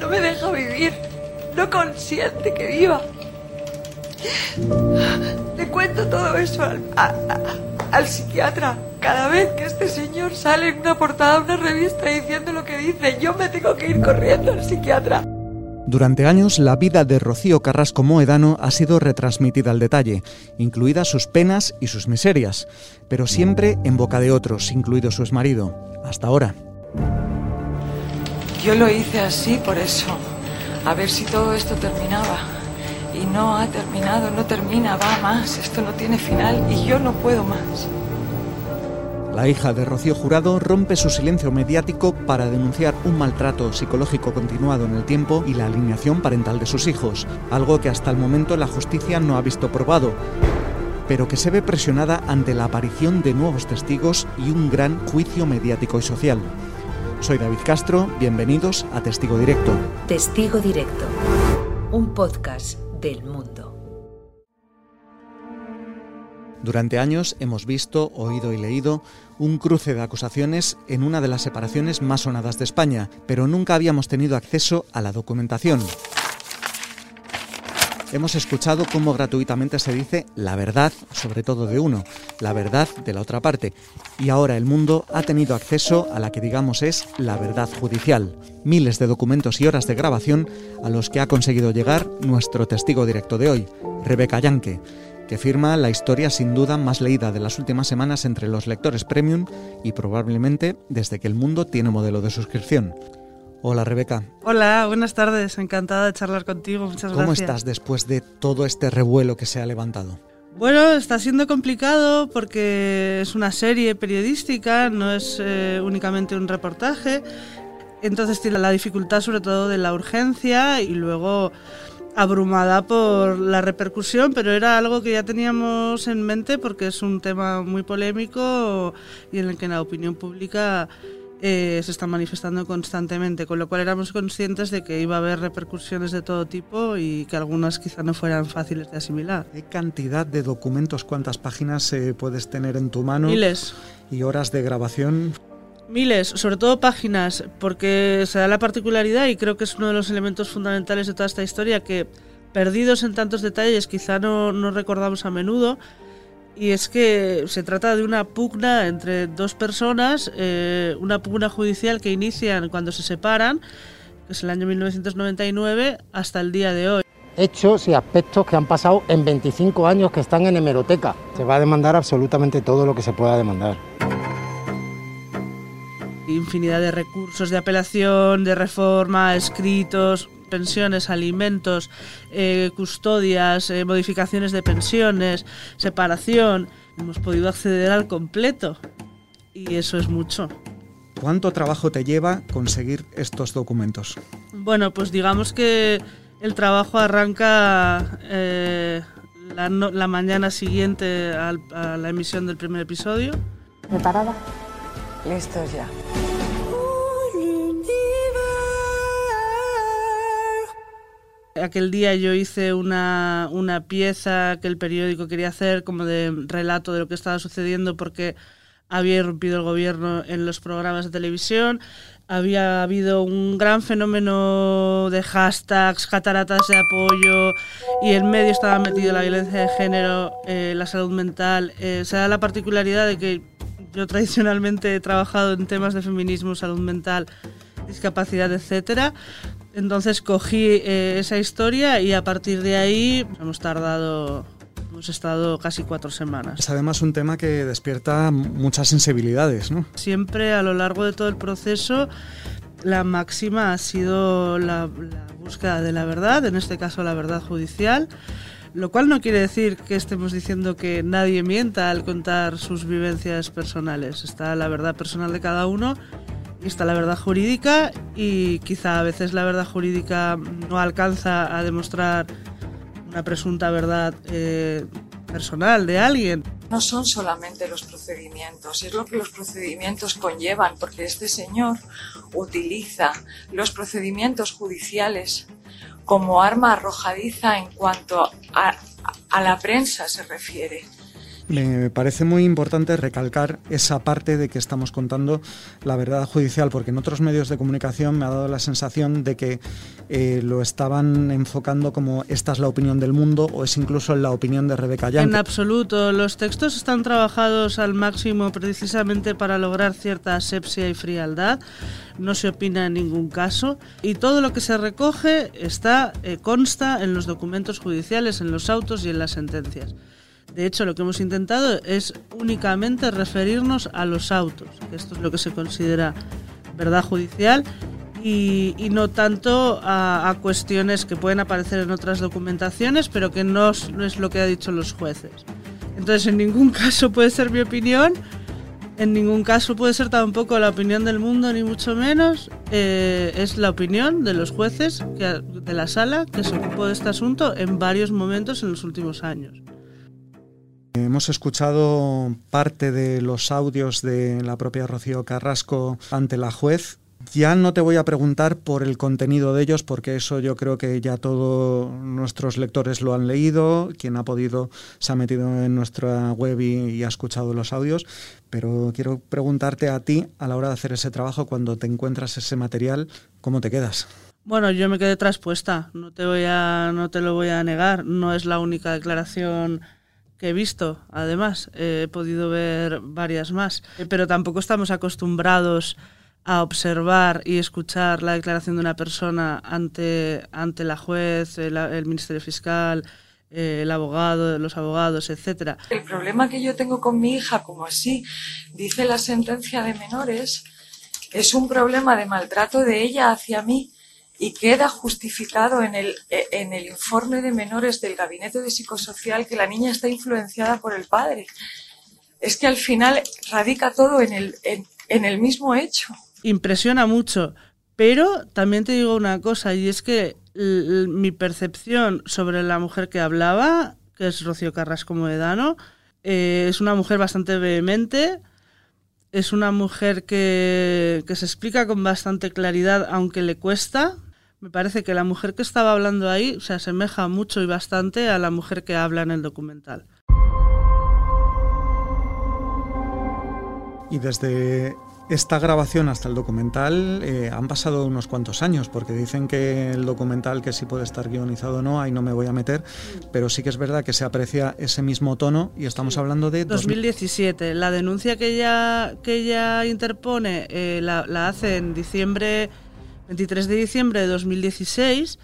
No me deja vivir. No consiente que viva. Le cuento todo eso al, al psiquiatra. Cada vez que este señor sale en una portada de una revista diciendo lo que dice, yo me tengo que ir corriendo al psiquiatra. Durante años, la vida de Rocío Carrasco Moedano ha sido retransmitida al detalle, incluidas sus penas y sus miserias, pero siempre en boca de otros, incluido su exmarido, hasta ahora. Yo lo hice así por eso, a ver si todo esto terminaba. Y no ha terminado, no termina, va más, esto no tiene final y yo no puedo más. La hija de Rocío Jurado rompe su silencio mediático para denunciar un maltrato psicológico continuado en el tiempo y la alineación parental de sus hijos, algo que hasta el momento la justicia no ha visto probado, pero que se ve presionada ante la aparición de nuevos testigos y un gran juicio mediático y social. Soy David Castro, bienvenidos a Testigo Directo. Testigo Directo, un podcast del mundo. Durante años hemos visto, oído y leído un cruce de acusaciones en una de las separaciones más sonadas de España, pero nunca habíamos tenido acceso a la documentación. Hemos escuchado cómo gratuitamente se dice la verdad, sobre todo de uno, la verdad de la otra parte, y ahora el mundo ha tenido acceso a la que digamos es la verdad judicial, miles de documentos y horas de grabación a los que ha conseguido llegar nuestro testigo directo de hoy, Rebeca Yanke que firma la historia sin duda más leída de las últimas semanas entre los lectores premium y probablemente desde que el mundo tiene modelo de suscripción. Hola Rebeca. Hola, buenas tardes, encantada de charlar contigo, muchas gracias. ¿Cómo estás después de todo este revuelo que se ha levantado? Bueno, está siendo complicado porque es una serie periodística, no es eh, únicamente un reportaje, entonces tiene la dificultad sobre todo de la urgencia y luego abrumada por la repercusión, pero era algo que ya teníamos en mente porque es un tema muy polémico y en el que la opinión pública eh, se está manifestando constantemente, con lo cual éramos conscientes de que iba a haber repercusiones de todo tipo y que algunas quizá no fueran fáciles de asimilar. ¿Qué cantidad de documentos, cuántas páginas eh, puedes tener en tu mano? Miles. ¿Y horas de grabación? Miles, sobre todo páginas, porque se da la particularidad y creo que es uno de los elementos fundamentales de toda esta historia que perdidos en tantos detalles quizá no, no recordamos a menudo. Y es que se trata de una pugna entre dos personas, eh, una pugna judicial que inician cuando se separan, que es el año 1999, hasta el día de hoy hechos y aspectos que han pasado en 25 años que están en hemeroteca. Se va a demandar absolutamente todo lo que se pueda demandar infinidad de recursos de apelación, de reforma, escritos, pensiones, alimentos, eh, custodias, eh, modificaciones de pensiones, separación. Hemos podido acceder al completo y eso es mucho. ¿Cuánto trabajo te lleva conseguir estos documentos? Bueno, pues digamos que el trabajo arranca eh, la, la, mañana siguiente a la emisión del primer episodio. ¿Preparada? Listos ya. Aquel día yo hice una, una, pieza que el periódico quería hacer como de relato de lo que estaba sucediendo porque había irrumpido el gobierno en los programas de televisión, había habido un gran fenómeno de hashtags, cataratas de apoyo y en medio estaba metido la violencia de género, eh, la salud mental. Eh, se da la particularidad de que yo tradicionalmente he trabajado en temas de feminismo, salud mental, discapacidad, etcétera. Entonces cogí eh, esa historia y a partir de ahí hemos tardado Hemos estado casi cuatro semanas. Es además un tema que despierta muchas sensibilidades, ¿no? Siempre a lo largo de todo el proceso la máxima ha sido la, la, búsqueda de la verdad, en este caso la verdad judicial, lo cual no quiere decir que estemos diciendo que nadie mienta al contar sus vivencias personales. Está la verdad personal de cada uno está la verdad jurídica y quizá a veces la verdad jurídica no alcanza a demostrar una presunta verdad eh, personal de alguien. No son solamente los procedimientos, es lo que los procedimientos conllevan, porque este señor utiliza los procedimientos judiciales como arma arrojadiza en cuanto a, a la prensa se refiere. Me parece muy importante recalcar esa parte de que estamos contando la verdad judicial, porque en otros medios de comunicación me ha dado la sensación de que eh, lo estaban enfocando como esta es la opinión del mundo o es incluso la opinión de Rebeca Yang. En absoluto, los textos están trabajados al máximo precisamente para lograr cierta asepsia y frialdad, no se opina en ningún caso y todo lo que se recoge está eh, consta en los documentos judiciales, en los autos y en las sentencias. De hecho, lo que hemos intentado es únicamente referirnos a los autos, que esto es lo que se considera verdad judicial, y, no tanto a, cuestiones que pueden aparecer en otras documentaciones, pero que no, es lo que han dicho los jueces. Entonces, en ningún caso puede ser mi opinión, en ningún caso puede ser tampoco la opinión del mundo, ni mucho menos. Eh, es la opinión de los jueces de la sala que se ocupó de este asunto en varios momentos en los últimos años. Hemos escuchado parte de los audios de la propia Rocío Carrasco ante la juez. Ya no te voy a preguntar por el contenido de ellos, porque eso yo creo que ya todos nuestros lectores lo han leído. Quien ha podido se ha metido en nuestra web y, ha escuchado los audios. Pero quiero preguntarte a ti, a la hora de hacer ese trabajo, cuando te encuentras ese material, ¿cómo te quedas? Bueno, yo me quedé traspuesta, no te voy a, no te lo voy a negar. No es la única declaración que he visto, además, he podido ver varias más, eh, pero tampoco estamos acostumbrados a observar y escuchar la declaración de una persona ante, ante la juez, el, Ministerio Fiscal, eh, el abogado, los abogados, etcétera. El problema que yo tengo con mi hija, como así dice la sentencia de menores, es un problema de maltrato de ella hacia mí y queda justificado en el, en el informe de menores del Gabinete de Psicosocial que la niña está influenciada por el padre. Es que al final radica todo en el, en, el mismo hecho. Impresiona mucho, pero también te digo una cosa, y es que mi percepción sobre la mujer que hablaba, que es Rocío Carrasco Moedano, eh, es una mujer bastante vehemente, es una mujer que, que, se explica con bastante claridad, aunque le cuesta, me parece que la mujer que estaba hablando ahí se asemeja mucho y bastante a la mujer que habla en el documental. Y desde esta grabación hasta el documental eh, han pasado unos cuantos años, porque dicen que el documental, que sí puede estar guionizado o no, ahí no me voy a meter, pero sí que es verdad que se aprecia ese mismo tono y estamos hablando de... 2017. La denuncia que ella, que ella interpone eh, la, la hace en diciembre 23 de diciembre de 2016,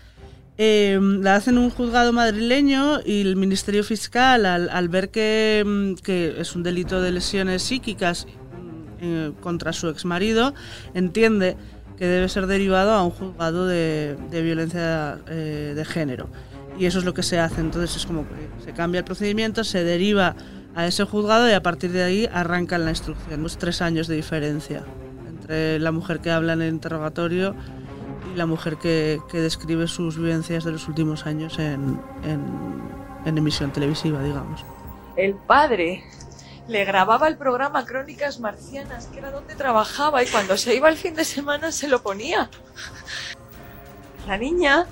eh, la hacen un juzgado madrileño y el Ministerio Fiscal, al, ver mm, que, es un delito de lesiones psíquicas mm, eh, contra su exmarido, entiende que debe ser derivado a un juzgado de, violencia eh, de género. Y eso es lo que se hace. Entonces es como que se cambia el procedimiento, se deriva a ese juzgado y a partir de ahí arrancan la instrucción. Los tres años de diferencia entre la mujer que habla en el interrogatorio y la mujer que, describe sus vivencias de los últimos años en, en, emisión televisiva, digamos. El padre le grababa el programa Crónicas Marcianas, que era donde trabajaba, y cuando se iba el fin de semana se lo ponía. La niña,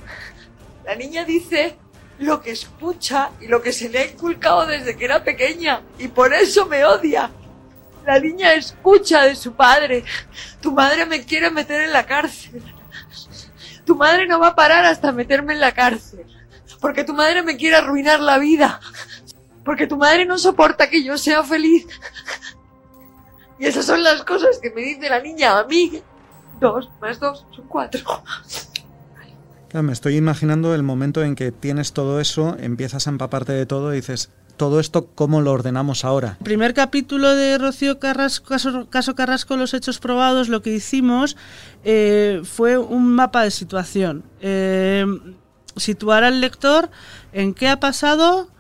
la niña dice lo que escucha y lo que se le ha inculcado desde que era pequeña, y por eso me odia. La niña escucha de su padre. Tu madre me quiere meter en la cárcel. Tu madre no va a parar hasta meterme en la cárcel. Porque tu madre me quiere arruinar la vida. Porque tu madre no soporta que yo sea feliz. Y esas son las cosas que me dice la niña a mí. Dos más dos son cuatro. me estoy imaginando el momento en que tienes todo eso, empiezas a empaparte de todo y dices, todo esto, ¿cómo lo ordenamos ahora? El primer capítulo de Rocío Carrasco, caso, Carrasco, los hechos probados, lo que hicimos eh, fue un mapa de situación. Eh, situar al lector en qué ha pasado,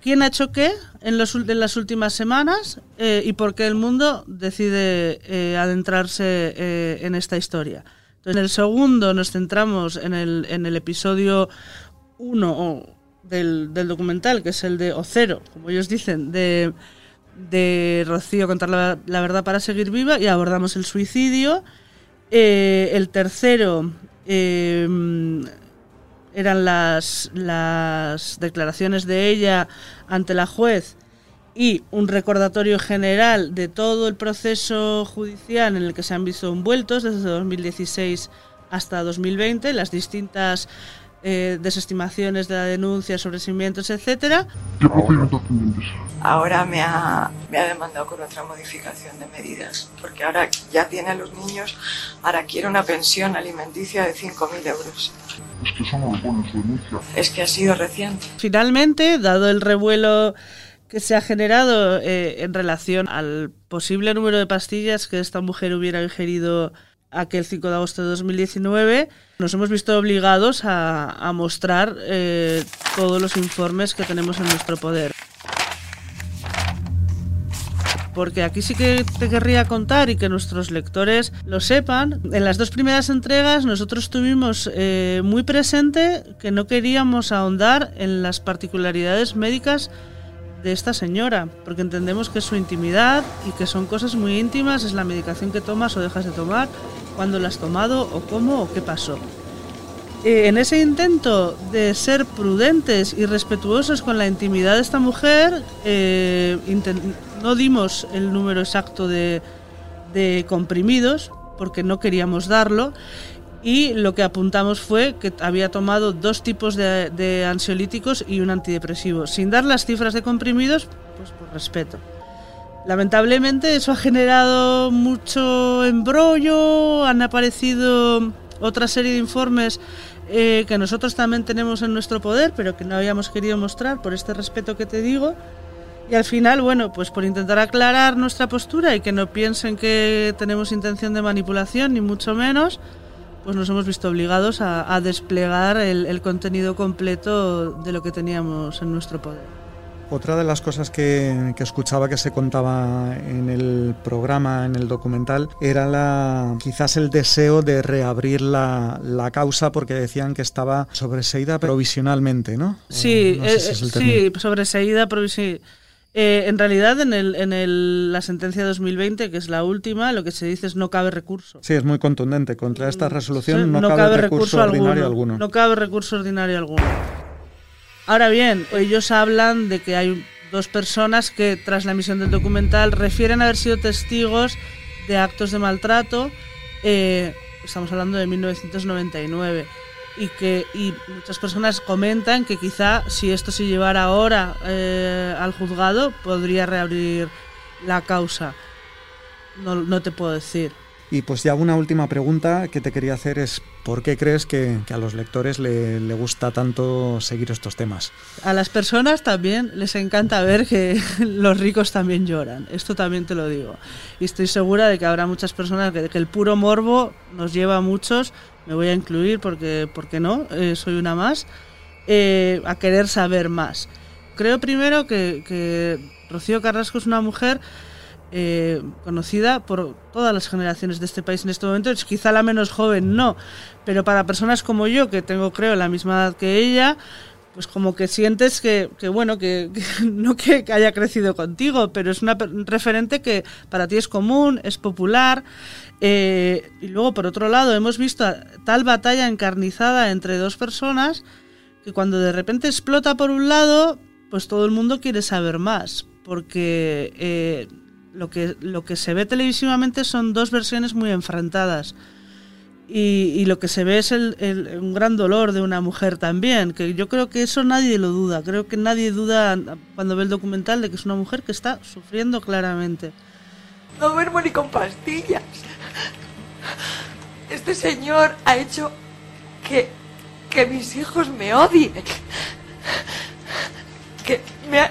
quién ha hecho qué en, las últimas semanas eh, y por qué el mundo decide adentrarse en esta historia. Entonces, en el segundo nos centramos en el, en el episodio 1 del, documental, que es el de Ocero, como ellos dicen, de, Rocío contar la, verdad para seguir viva, y abordamos el suicidio. Eh, el tercero eh, eran las, las declaraciones de ella ante la juez y un recordatorio general de todo el proceso judicial en el que se han visto envueltos desde 2016 hasta 2020, las distintas eh, desestimaciones de la denuncia, sobreseimientos, etcétera. ¿Qué procedimientos pendientes? Ahora me ha, me ha demandado con otra modificación de medidas, porque ahora ya tiene a los niños, ahora quiere una pensión alimenticia de 5.000 euros. Es que eso no lo pone en su denuncia. Es que ha sido reciente. Finalmente, dado el revuelo que se ha generado eh, en relación al posible número de pastillas que esta mujer hubiera ingerido aquel 5 de agosto de 2019, nos hemos visto obligados a, a mostrar eh, todos los informes que tenemos en nuestro poder. Porque aquí sí que te querría contar y que nuestros lectores lo sepan. En las dos primeras entregas nosotros tuvimos eh, muy presente que no queríamos ahondar en las particularidades médicas de esta señora, porque entendemos que es su intimidad y que son cosas muy íntimas, es la medicación que tomas o dejas de tomar, cuándo la has tomado o cómo o qué pasó. Eh, en ese intento de ser prudentes y respetuosos con la intimidad de esta mujer, eh, no dimos el número exacto de, de comprimidos, porque no queríamos darlo, y lo que apuntamos fue que había tomado dos tipos de, de ansiolíticos y un antidepresivo, sin dar las cifras de comprimidos, pues por respeto. Lamentablemente eso ha generado mucho embrollo, han aparecido otra serie de informes eh, que nosotros también tenemos en nuestro poder, pero que no habíamos querido mostrar por este respeto que te digo. Y al final, bueno, pues por intentar aclarar nuestra postura y que no piensen que tenemos intención de manipulación, ni mucho menos, pues nos hemos visto obligados a, desplegar el contenido completo de lo que teníamos en nuestro poder. Otra de las cosas que, que escuchaba que se contaba en el programa, en el documental, era la quizás el deseo de reabrir la, la causa porque decían que estaba sobreseída provisionalmente, ¿no? Sí, no sé eh, si es el sí, sobreseída, sí. Eh, en realidad, en, el, en el, la sentencia 2020, que es la última, lo que se dice es no cabe recurso. Sí, es muy contundente. Contra esta resolución Sí, no, cabe, recurso, ordinario alguno. No cabe recurso ordinario alguno. Ahora bien, ellos hablan de que hay dos personas que tras la emisión del documental refieren haber sido testigos de actos de maltrato. eh, estamos hablando de 1999 y que y muchas personas comentan que quizá si esto se llevara ahora eh, al juzgado podría reabrir la causa. No, no te puedo decir. Y pues ya una última pregunta que te quería hacer es ¿por qué crees que, a los lectores le, gusta tanto seguir estos temas? A las personas también les encanta ver que los ricos también lloran. Esto también te lo digo. Y estoy segura de que habrá muchas personas que, que el puro morbo nos lleva a muchos, me voy a incluir porque, porque no, eh, soy una más, eh, a querer saber más. Creo primero que Rocío Carrasco es una mujer eh, conocida por todas las generaciones de este país en este momento. Es quizá la menos joven, no, pero para personas como yo, que tengo creo la misma edad que ella, pues como que sientes que, que bueno, que, no que haya crecido contigo, pero es una referente que para ti es común, es popular. eh, y luego, por otro lado, hemos visto tal batalla encarnizada entre dos personas que cuando de repente explota por un lado, pues todo el mundo quiere saber más, porque eh, lo, que, lo que se ve televisivamente son dos versiones muy enfrentadas. Y, y lo que se ve es el, el- un gran dolor de una mujer también, que yo creo que eso nadie lo duda. Creo que nadie duda cuando ve el documental de que es una mujer que está sufriendo claramente. No duermo ni con pastillas. Este señor ha hecho que, que mis hijos me odien. Que me ha,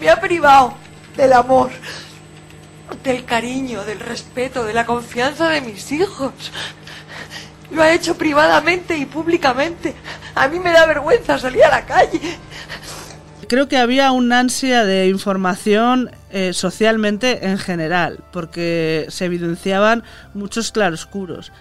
me ha privado del amor, del cariño, del respeto, de la confianza de mis hijos. Lo ha hecho privadamente y públicamente. A mí me da vergüenza salir a la calle. Creo que había una ansia de información eh, socialmente en general, porque se evidenciaban muchos claroscuros.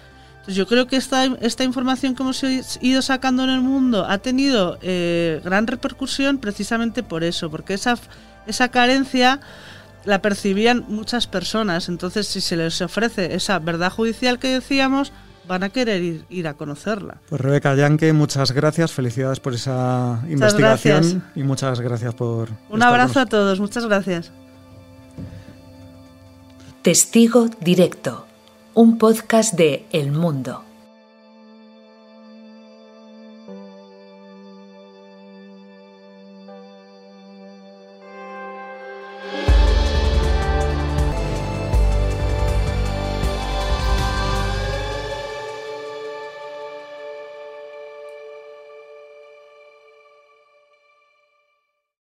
Entonces yo creo que esta, esta información que hemos ido sacando en el mundo ha tenido eh, gran repercusión precisamente por eso, porque esa, esa carencia la percibían muchas personas. Entonces si se les ofrece esa verdad judicial que decíamos, van a querer ir, ir a conocerla. Pues Rebeca Yanke, muchas gracias, felicidades por esa investigación gracias. y muchas gracias por... Un abrazo a todos, muchas gracias. Testigo Directo, un podcast de El Mundo.